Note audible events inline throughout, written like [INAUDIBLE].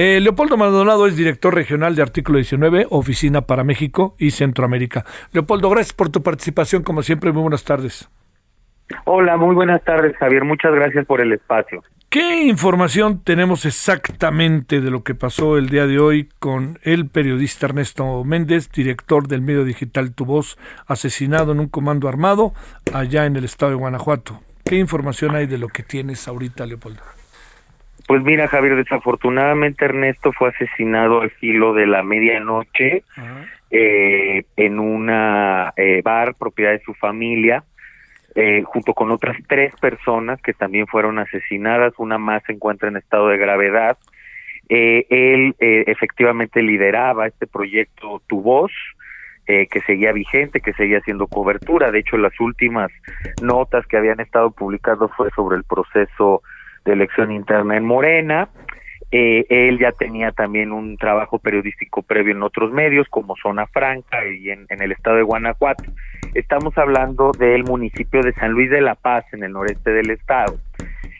Eh, Leopoldo Maldonado es director regional de Artículo 19, Oficina para México y Centroamérica. Leopoldo, gracias por tu participación. Como siempre, muy buenas tardes. Hola, muy buenas tardes, Javier. Muchas gracias por el espacio. ¿Qué información tenemos exactamente de lo que pasó el día de hoy con el periodista Ernesto Méndez, director del medio digital Tu Voz, asesinado en un comando armado allá en el estado de Guanajuato? ¿Qué información hay de lo que tienes ahorita, Leopoldo? Pues mira, Javier, desafortunadamente Ernesto fue asesinado al filo de la medianoche eh, en una eh, bar propiedad de su familia. Eh, junto con otras tres personas que también fueron asesinadas, una más se encuentra en estado de gravedad. Eh, él eh, efectivamente lideraba este proyecto Tu Voz, que seguía vigente, que seguía haciendo cobertura. De hecho, las últimas notas que habían estado publicando fue sobre el proceso de elección interna en Morena. él ya tenía también un trabajo periodístico previo en otros medios, como Zona Franca y en el estado de Guanajuato. Estamos hablando del municipio de San Luis de la Paz, en el noreste del estado.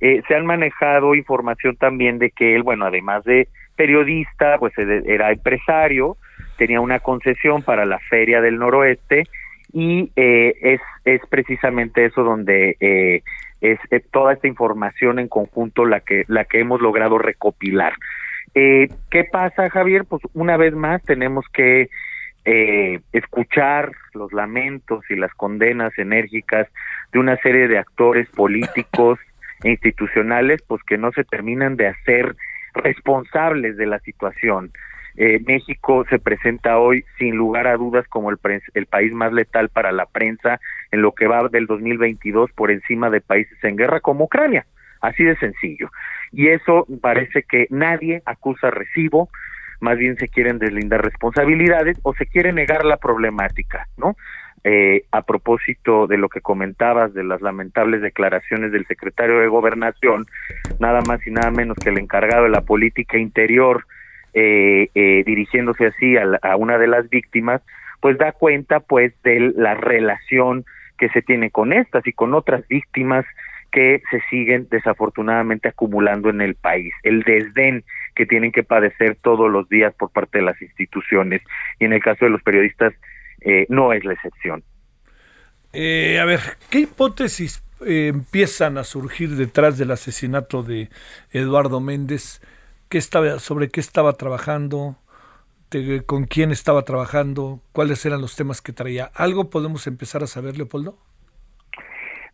Eh, se han manejado información también de que él, bueno, además de periodista, pues era empresario, tenía una concesión para la Feria del Noroeste y eh, es, es precisamente eso donde eh, es toda esta información en conjunto la que, la que hemos logrado recopilar. ¿Qué pasa, Javier? Pues una vez más tenemos que eh, escuchar los lamentos y las condenas enérgicas de una serie de actores políticos e institucionales, pues que no se terminan de hacer responsables de la situación. Eh, México se presenta hoy sin lugar a dudas como el país más letal para la prensa en lo que va del 2022 por encima de países en guerra como Ucrania. Así de sencillo. Y eso parece que nadie acusa recibo, más bien se quieren deslindar responsabilidades o se quiere negar la problemática, ¿no? Eh, a propósito de lo que comentabas de las lamentables declaraciones del secretario de Gobernación, nada más y nada menos que el encargado de la política interior, eh, eh, dirigiéndose así a, a, una de las víctimas, pues da cuenta pues de la relación que se tiene con estas y con otras víctimas que se siguen desafortunadamente acumulando en el país, el desdén que tienen que padecer todos los días por parte de las instituciones y en el caso de los periodistas eh, no es la excepción. Eh, a ver, ¿qué hipótesis eh, empiezan a surgir detrás del asesinato de Eduardo Méndez? ¿Qué estaba, ¿Sobre qué estaba trabajando? ¿Con quién estaba trabajando? ¿Cuáles eran los temas que traía? ¿Algo podemos empezar a saber, Leopoldo?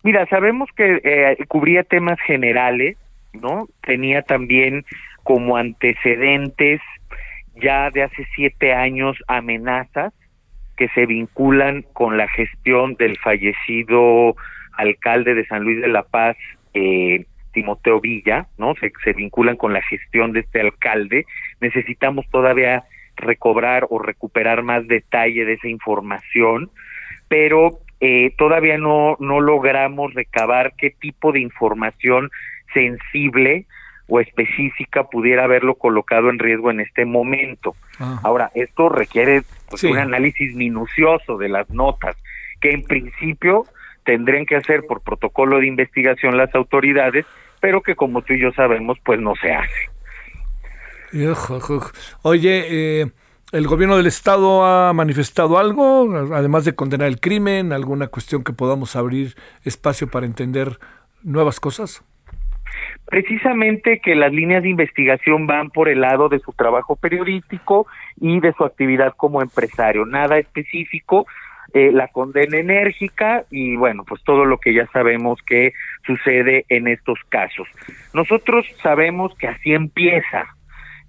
Mira, sabemos que eh, cubría temas generales, ¿no? Tenía también como antecedentes ya de hace siete años amenazas que se vinculan con la gestión del fallecido alcalde de San Luis de la Paz, eh, Timoteo Villa, ¿no? Se vinculan con la gestión de este alcalde. Necesitamos todavía recobrar o recuperar más detalle de esa información, pero eh, todavía no, no logramos recabar qué tipo de información sensible o específica pudiera haberlo colocado en riesgo en este momento. Ah. Ahora, esto requiere pues, un análisis minucioso de las notas, que en principio tendrían que hacer por protocolo de investigación las autoridades, pero que como tú y yo sabemos, pues no se hace. Oye, eh, ¿El gobierno del Estado ha manifestado algo, además de condenar el crimen, alguna cuestión que podamos abrir espacio para entender nuevas cosas? Precisamente que las líneas de investigación van por el lado de su trabajo periodístico y de su actividad como empresario, nada específico, eh, la condena enérgica y bueno, pues todo lo que ya sabemos que sucede en estos casos. Nosotros sabemos que así empieza,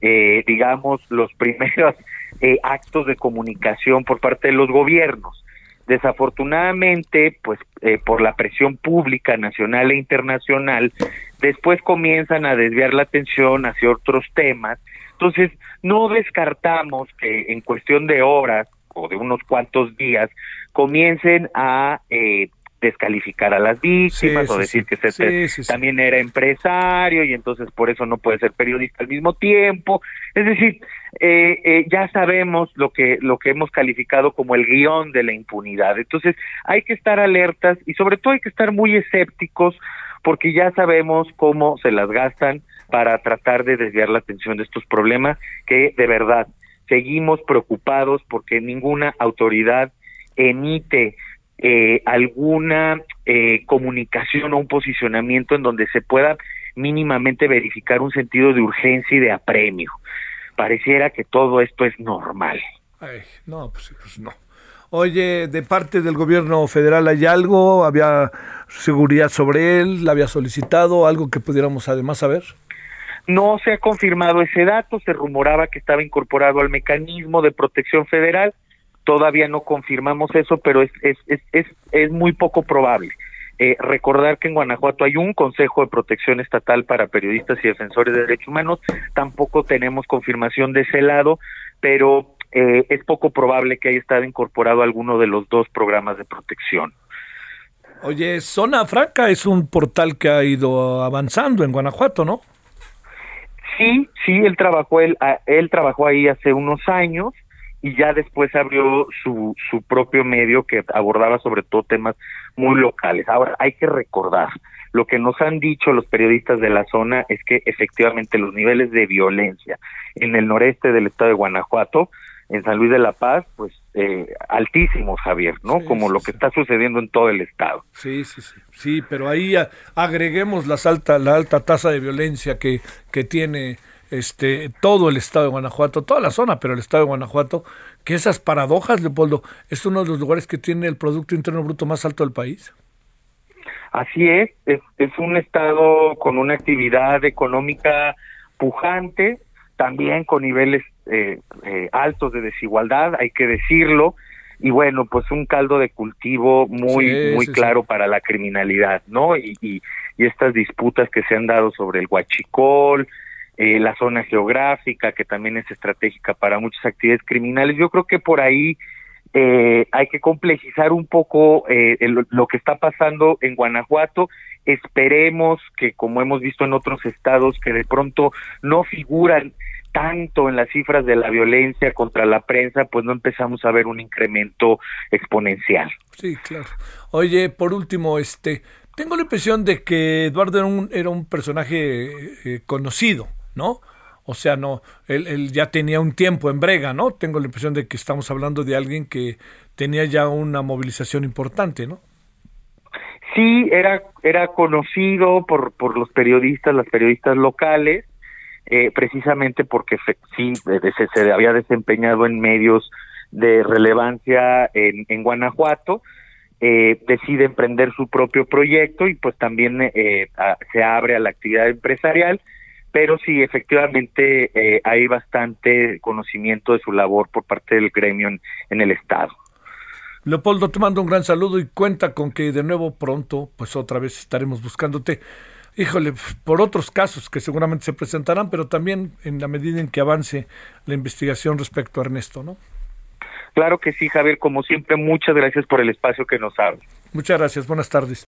eh, digamos, los primeros [LAUGHS] eh, actos de comunicación por parte de los gobiernos. Desafortunadamente, pues eh, por la presión pública nacional e internacional, después comienzan a desviar la atención hacia otros temas. Entonces, no descartamos que en cuestión de horas o de unos cuantos días comiencen a eh, descalificar a las víctimas o decir que este también era empresario y entonces por eso no puede ser periodista al mismo tiempo. Es decir, eh, eh, ya sabemos lo que lo que hemos calificado como el guion de la impunidad. Entonces hay que estar alertas y sobre todo hay que estar muy escépticos porque ya sabemos cómo se las gastan para tratar de desviar la atención de estos problemas que de verdad seguimos preocupados porque ninguna autoridad emite eh, alguna eh, comunicación o un posicionamiento en donde se pueda mínimamente verificar un sentido de urgencia y de apremio. Pareciera que todo esto es normal. no, pues, pues, no. Oye, de parte del gobierno federal hay algo, había seguridad sobre él, la había solicitado, algo que pudiéramos además saber. No se ha confirmado ese dato, se rumoraba que estaba incorporado al mecanismo de protección federal, todavía no confirmamos eso, pero es, es, es, es, muy poco probable. Eh, recordar que en Guanajuato hay un Consejo de Protección Estatal para Periodistas y Defensores de Derechos Humanos, tampoco tenemos confirmación de ese lado, pero eh, es poco probable que haya estado incorporado a alguno de los dos programas de protección. Oye, Zona Franca es un portal que ha ido avanzando en Guanajuato, ¿no? Sí, sí, él trabajó, él, él trabajó ahí hace unos años, y ya después abrió su, su propio medio que abordaba sobre todo temas muy locales. Ahora, hay que recordar, lo que nos han dicho los periodistas de la zona es que efectivamente los niveles de violencia en el noreste del estado de Guanajuato, en San Luis de la Paz, pues eh, altísimos, Javier, ¿no? Como lo que está sucediendo en todo el estado. Sí, sí, sí. Sí, pero ahí agreguemos las alta, la alta tasa de violencia que, que tiene este, todo el estado de Guanajuato, toda la zona, pero el estado de Guanajuato, que esas paradojas, Leopoldo, es uno de los lugares que tiene el Producto Interno Bruto más alto del país. Así es, es, es un estado con una actividad económica pujante, también con niveles eh, eh, altos de desigualdad, hay que decirlo, y bueno, pues un caldo de cultivo muy, muy claro para la criminalidad, ¿no? Y, y, y, estas disputas que se han dado sobre el huachicol, eh, la zona geográfica, que también es estratégica para muchas actividades criminales. Yo creo que por ahí eh, hay que complejizar un poco eh, lo que está pasando en Guanajuato. Esperemos que, como hemos visto en otros estados, que de pronto no figuran tanto en las cifras de la violencia contra la prensa, pues no empezamos a ver un incremento exponencial. Sí, claro. Oye, por último, este, tengo la impresión de que Eduardo era un, era un personaje conocido ¿no? O sea, no, él, ya tenía un tiempo en brega, ¿no? Tengo la impresión de que estamos hablando de alguien que tenía ya una movilización importante, ¿no? Sí, era, era conocido por, por los periodistas, las periodistas locales, eh, precisamente porque sí se, se, había desempeñado en medios de relevancia en, en Guanajuato, eh, decide emprender su propio proyecto y pues también eh, se abre a la actividad empresarial pero sí, efectivamente eh, hay bastante conocimiento de su labor por parte del gremio en, el Estado. Leopoldo, te mando un gran saludo y cuenta con que de nuevo pronto, pues otra vez estaremos buscándote. Híjole, por otros casos que seguramente se presentarán, pero también en la medida en que avance la investigación respecto a Ernesto, ¿no? Claro que sí, Javier. Como siempre, muchas gracias por el espacio que nos abre. Muchas gracias. Buenas tardes.